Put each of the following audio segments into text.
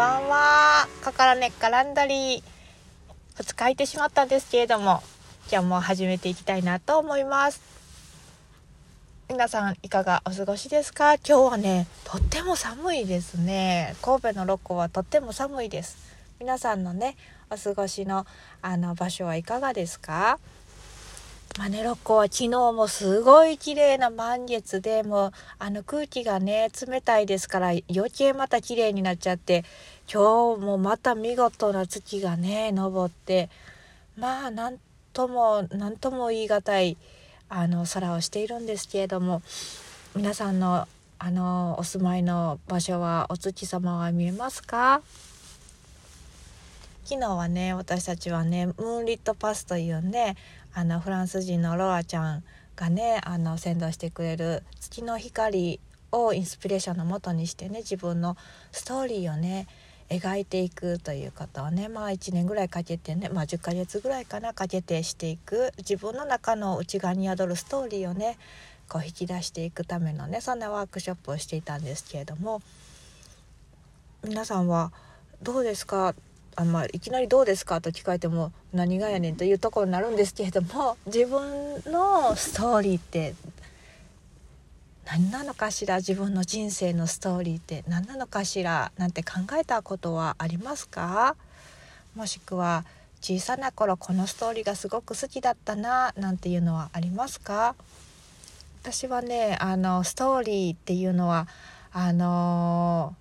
ばんは。かからねっかランダリー。2日空いてしまったんですけれども、じゃあも始めていきたいなと思います。皆さんいかがお過ごしですか？今日はね、とっても寒いですね。神戸のロコはとっても寒いです。皆さんのね、お過ごしのあの場所はいかがですか？マネロッコは昨日もすごい綺麗な満月でもうあの空気がね冷たいですから余計また綺麗になっちゃって今日もまた見事な月がね昇ってまあなんとも何とも言い難いあの空をしているんですけれども皆さんのあのお住まいの場所はお月様は見えますか？昨日はね私たちはねムーンリットパスというねあのフランス人のロラちゃんがねあの先導してくれる月の光をインスピレーションのもとにしてね自分のストーリーをね描いていくということをねまあ1年ぐらいかけてねまあ10ヶ月ぐらいかなかけてしていく自分の中の内側に宿るストーリーをねこう引き出していくためのねそんなワークショップをしていたんですけれども皆さんはどうですか？あまあ、いきなり「どうですか?」と聞かれても何がやねんというところになるんですけれども 自分のストーリーって何なのかしら自分の人生のストーリーって何なのかしらなんて考えたことはありますか？もしくは小さな頃このストーリーがすごく好きだったななんていうのはありますか？私はねあのストーリーっていうのはあの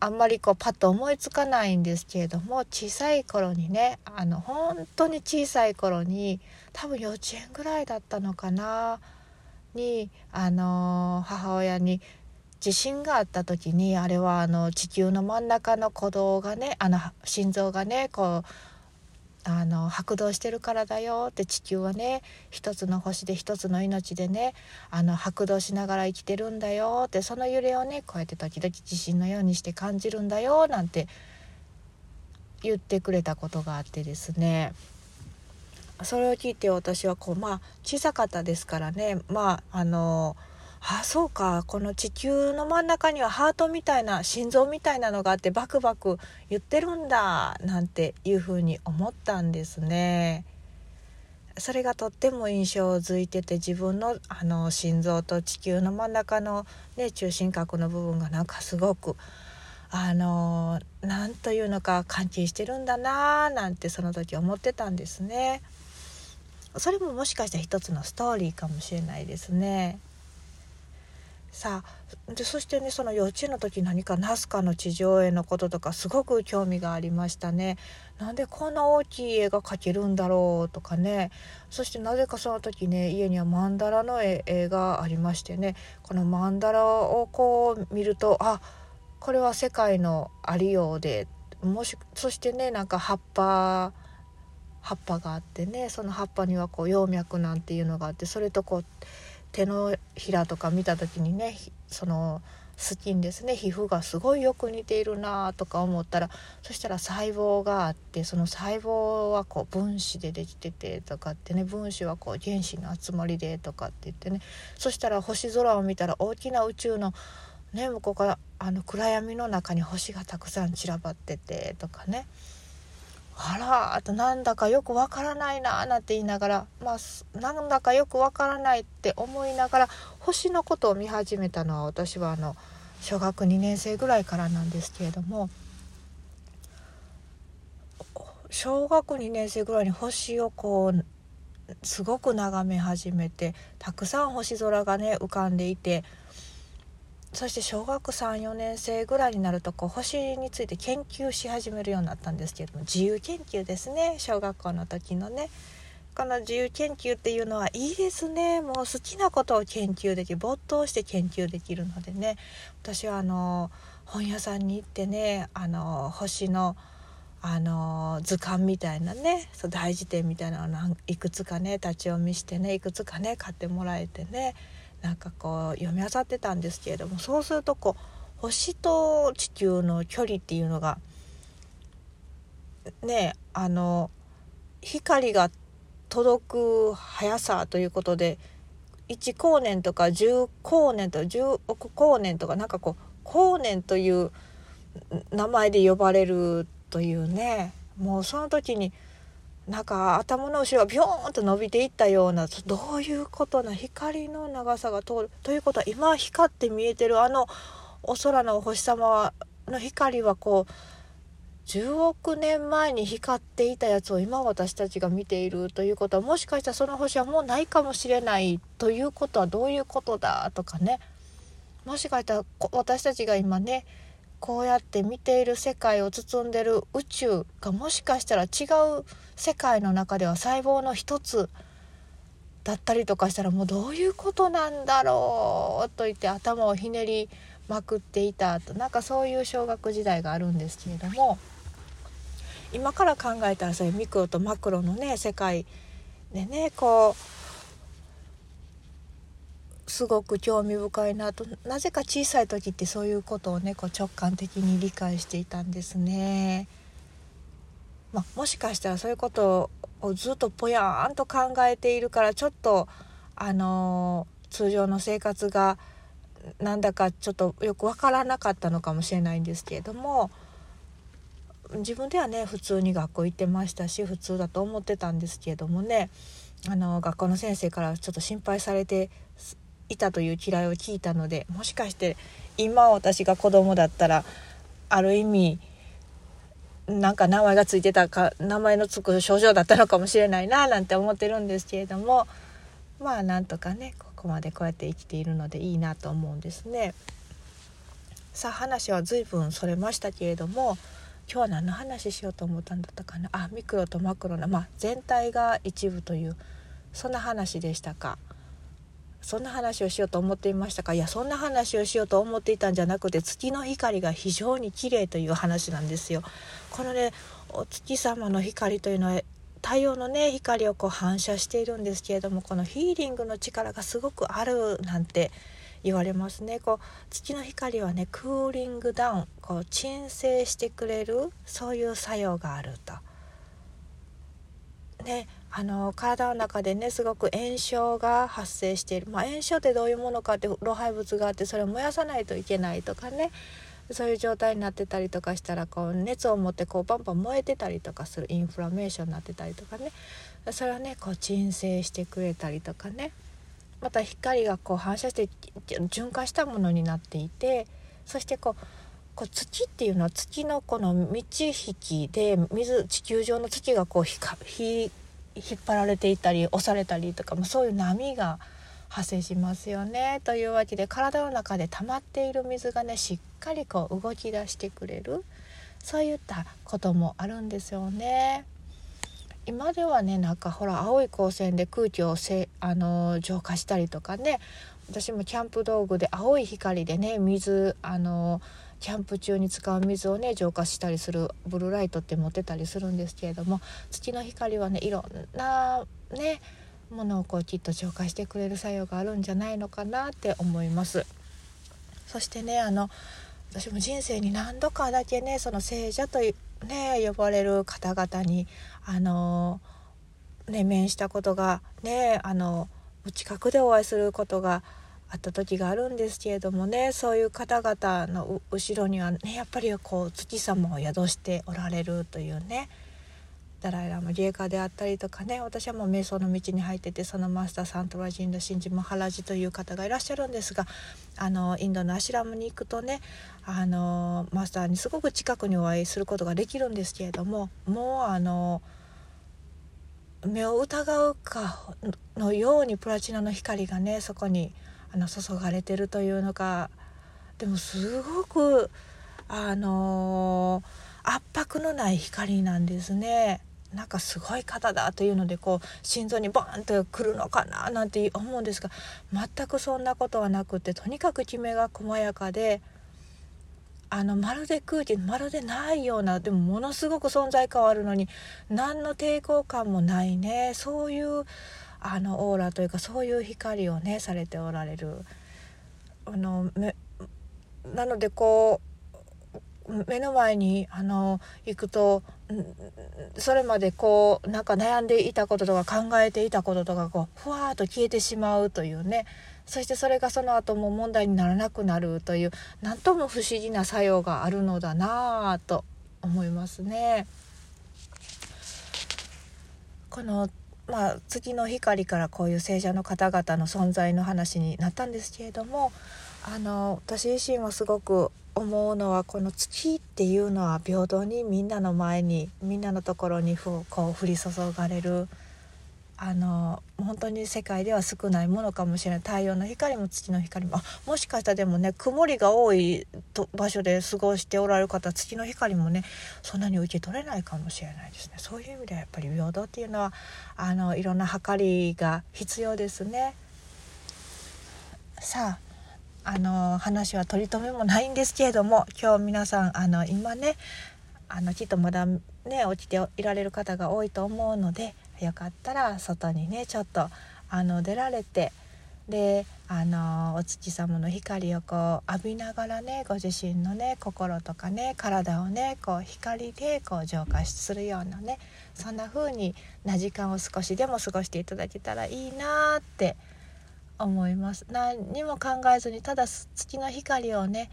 あんまりこうパッと思いつかないんですけれども小さい頃にねあの本当に小さい頃に多分幼稚園ぐらいだったのかなにあの母親に地震があった時にあれはあの地球の真ん中の鼓動がねあの心臓がねこうあの拍動してるからだよって地球はね一つの星で一つの命でねあの拍動しながら生きてるんだよってその揺れをねこうやって時々地震のようにして感じるんだよなんて言ってくれたことがあってですね。それを聞いて私はこうまあ小さかったですからね。まああのあそうかこの地球の真ん中にはハートみたいな心臓みたいなのがあってバクバク言ってるんだなんていうふうに思ったんですね。それがとっても印象づいてて自分のあの心臓と地球の真ん中の、ね、中心核の部分がなんかすごくあの何というのか関係してるんだなーなんてその時思ってたんですね。それももしかしたら一つのストーリーかもしれないですね。さあでそしてねその幼稚園の時何かナスカの地上絵のこととかすごく興味がありましたね。なんでこんな大きい絵が描けるんだろうとかね。そしてなぜかその時ね家にはマンダラの絵がありましてね。このマンダラをこう見るとあこれは世界のありようで。もしそしてねなんか葉っぱ葉っぱがあってねその葉っぱにはこう葉脈なんていうのがあってそれとこう手のひらとか見た時にねそのスキンですね皮膚がすごいよく似ているなとか思ったらそしたら細胞があってその細胞はこう分子でできててとかってね分子はこう原子の集まりでとかって言ってねそしたら星空を見たら大きな宇宙のね向こうからあの暗闇の中に星がたくさん散らばっててとかね。あらあとなんだかよくわからないななんて言いながらまあなんだかよくわからないって思いながら星のことを見始めたのは私はあの小学2年生ぐらいからなんですけれども小学2年生ぐらいに星をこうすごく眺め始めてたくさん星空がね浮かんでいてそして小学34年生ぐらいになるとこう星について研究し始めるようになったんですけれども自由研究ですね。小学校の時のね。この自由研究っていうのはいいですね。もう好きなことを研究できる没頭して研究できるのでね。私はあの本屋さんに行ってねあの星のあの図鑑みたいなねそう大辞典みたいなのをいくつかね立ち読みしてねいくつかね買ってもらえてね。なんかこう読み漁ってたんですけれどもそうするとこう星と地球の距離っていうのがねあの光が届く速さということで1光年とか10光年とか10億光年とかなんかこう光年という名前で呼ばれるというねもうその時になんか頭の後ろがビョーンと伸びていったようなどういうことな光の長さが通るということは今光って見えてるあのお空のお星様の光はこう10億年前に光っていたやつを今私たちが見ているということはもしかしたらその星はもうないかもしれないということはどういうことだとかね。もしかしたら私たちが今ねこうやって見ている世界を包んでる宇宙がもしかしたら違う世界の中では細胞の一つだったりとかしたらもうどういうことなんだろうと言って頭をひねりまくっていたとなんかそういう小学時代があるんですけれども今から考えたらそういうミクロとマクロのね世界でねこうすごく興味深いなとなぜか小さい時ってそういうことをねこう直感的に理解していたんですね。まあ、もしかしたらそういうことをずっとぽやーんと考えているからちょっとあのー、通常の生活がなんだかちょっとよく分からなかったのかもしれないんですけれども自分ではね普通に学校行ってましたし普通だと思ってたんですけれどもねあの学校の先生からちょっと心配されていたという嫌いを聞いたのでもしかして今私が子供だったらある意味なんか名前が付いてたか名前の付く症状だったのかもしれないななんて思ってるんですけれどもまあなんとかねここまでこうやって生きているのでいいなと思うんですね。さあ話は随分それましたけれども今日は何の話しようと思ったんだったかな？あミクロとマクロの、まあ、全体が一部というそんな話でしたか。そんな話をしようと思っていましたか？いやそんな話をしようと思っていたんじゃなくて月の光が非常に綺麗という話なんですよ。このねお月様の光というのは太陽のね光をこう反射しているんですけれどもこのヒーリングの力がすごくあるなんて言われますねこう月の光はねクーリングダウンこう鎮静してくれるそういう作用があると。ねあの体の中でねすごく炎症が発生している、まあ、炎症ってどういうものかって老廃物があってそれを燃やさないといけないとかね。そういう状態になってたりとかしたらこう熱を持ってこうバンバン燃えてたりとかする。インフラメーションになってたりとかね。それはねこう鎮静してくれたりとかね。また光がこう反射して循環したものになっていてそしてこうこう土っていうのは土のこの満ち引きで水地球上の土がこうひかひ引っ張られていたり押されたりとか、も、そういう波が発生しますよね。というわけで体の中で溜まっている水がねしっかりこう動き出してくれるそういったこともあるんですよね。今ではねなんかほら青い光線で空気をせあの浄化したりとかね私もキャンプ道具で青い光でね水あのキャンプ中に使う水をね浄化したりするブルーライトって持ってたりするんですけれども月の光はねいろんなねものをこうきっと浄化してくれる作用があるんじゃないのかなって思います。そしてねあの私も人生に何度かだけねその聖者とね呼ばれる方々にあのね面したことがねあの近くでお会いすることがあった時があるんですけれどもねそういう方々の後ろにはねやっぱりこう月様を宿しておられるというねダライラマ芸家であったりとかね私はもう瞑想の道に入っててそのマスターサントラジンド・シンジ・マハラジという方がいらっしゃるんですがあのインドのアシラムに行くとねあのマスターにすごく近くにお会いすることができるんですけれどももうあの目を疑うかのようにプラチナの光がねそこにあの注がれてるというのかでもすごくあの圧迫のない光なんですね。なんかすごい方だというのでこう心臓にボーンとくるのかななんて思うんですが全くそんなことはなくてとにかくきめが細やかであのまるで空気まるでないようなでもものすごく存在感はあるのに何の抵抗感もないねそういうあのオーラというかそういう光をねされておられる。あのなのでこう目の前にあの行くとそれまでこうなんか悩んでいたこととか考えていたこととかこうふわーっと消えてしまうというねそしてそれがその後も問題にならなくなるという何とも不思議な作用があるのだなぁと思いますね。このまあ、月の光からこういう聖者の方々の存在の話になったんですけれどもあの私自身もすごく思うのはこの月っていうのは平等にみんなの前にみんなのところにこう降り注がれる。あの本当に世界では少ないものかもしれない。太陽の光も月の光も。あもしかしたらでもね曇りが多いと場所で過ごしておられる方月の光もねそんなに受け取れないかもしれないですね。そういう意味ではやっぱり平等っていうのはあのいろんな計りが必要ですね。さああの話は取り留めもないんですけれども今日皆さんあの今ねあのきっとまだね起きていられる方が多いと思うのでよかったら外にねちょっとあの出られてであのお月様の光をこう浴びながらねご自身のね心とかね体をねこう光でこう浄化するようなねそんな風にな時間を少しでも過ごしていただけたらいいなって思います。何にも考えずにただ月の光をね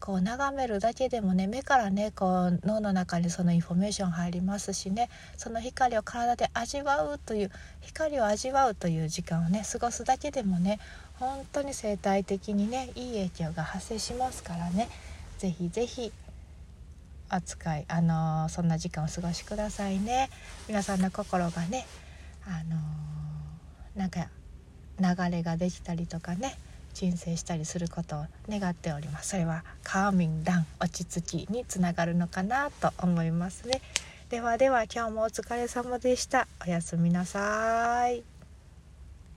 こう眺めるだけでもね目からねこう脳の中にそのインフォメーション入りますしねその光を体で味わうという光を味わうという時間をね過ごすだけでもね本当に生態的にねいい影響が発生しますからね是非是非扱いあのー、そんな時間を過ごしくださいね。皆さんの心がねあのー、なんか流れができたりとかね鎮静したりすることを願っております。それはカーミンダン落ち着きにつながるのかなと思いますね。ではでは今日もお疲れ様でした。おやすみなさい。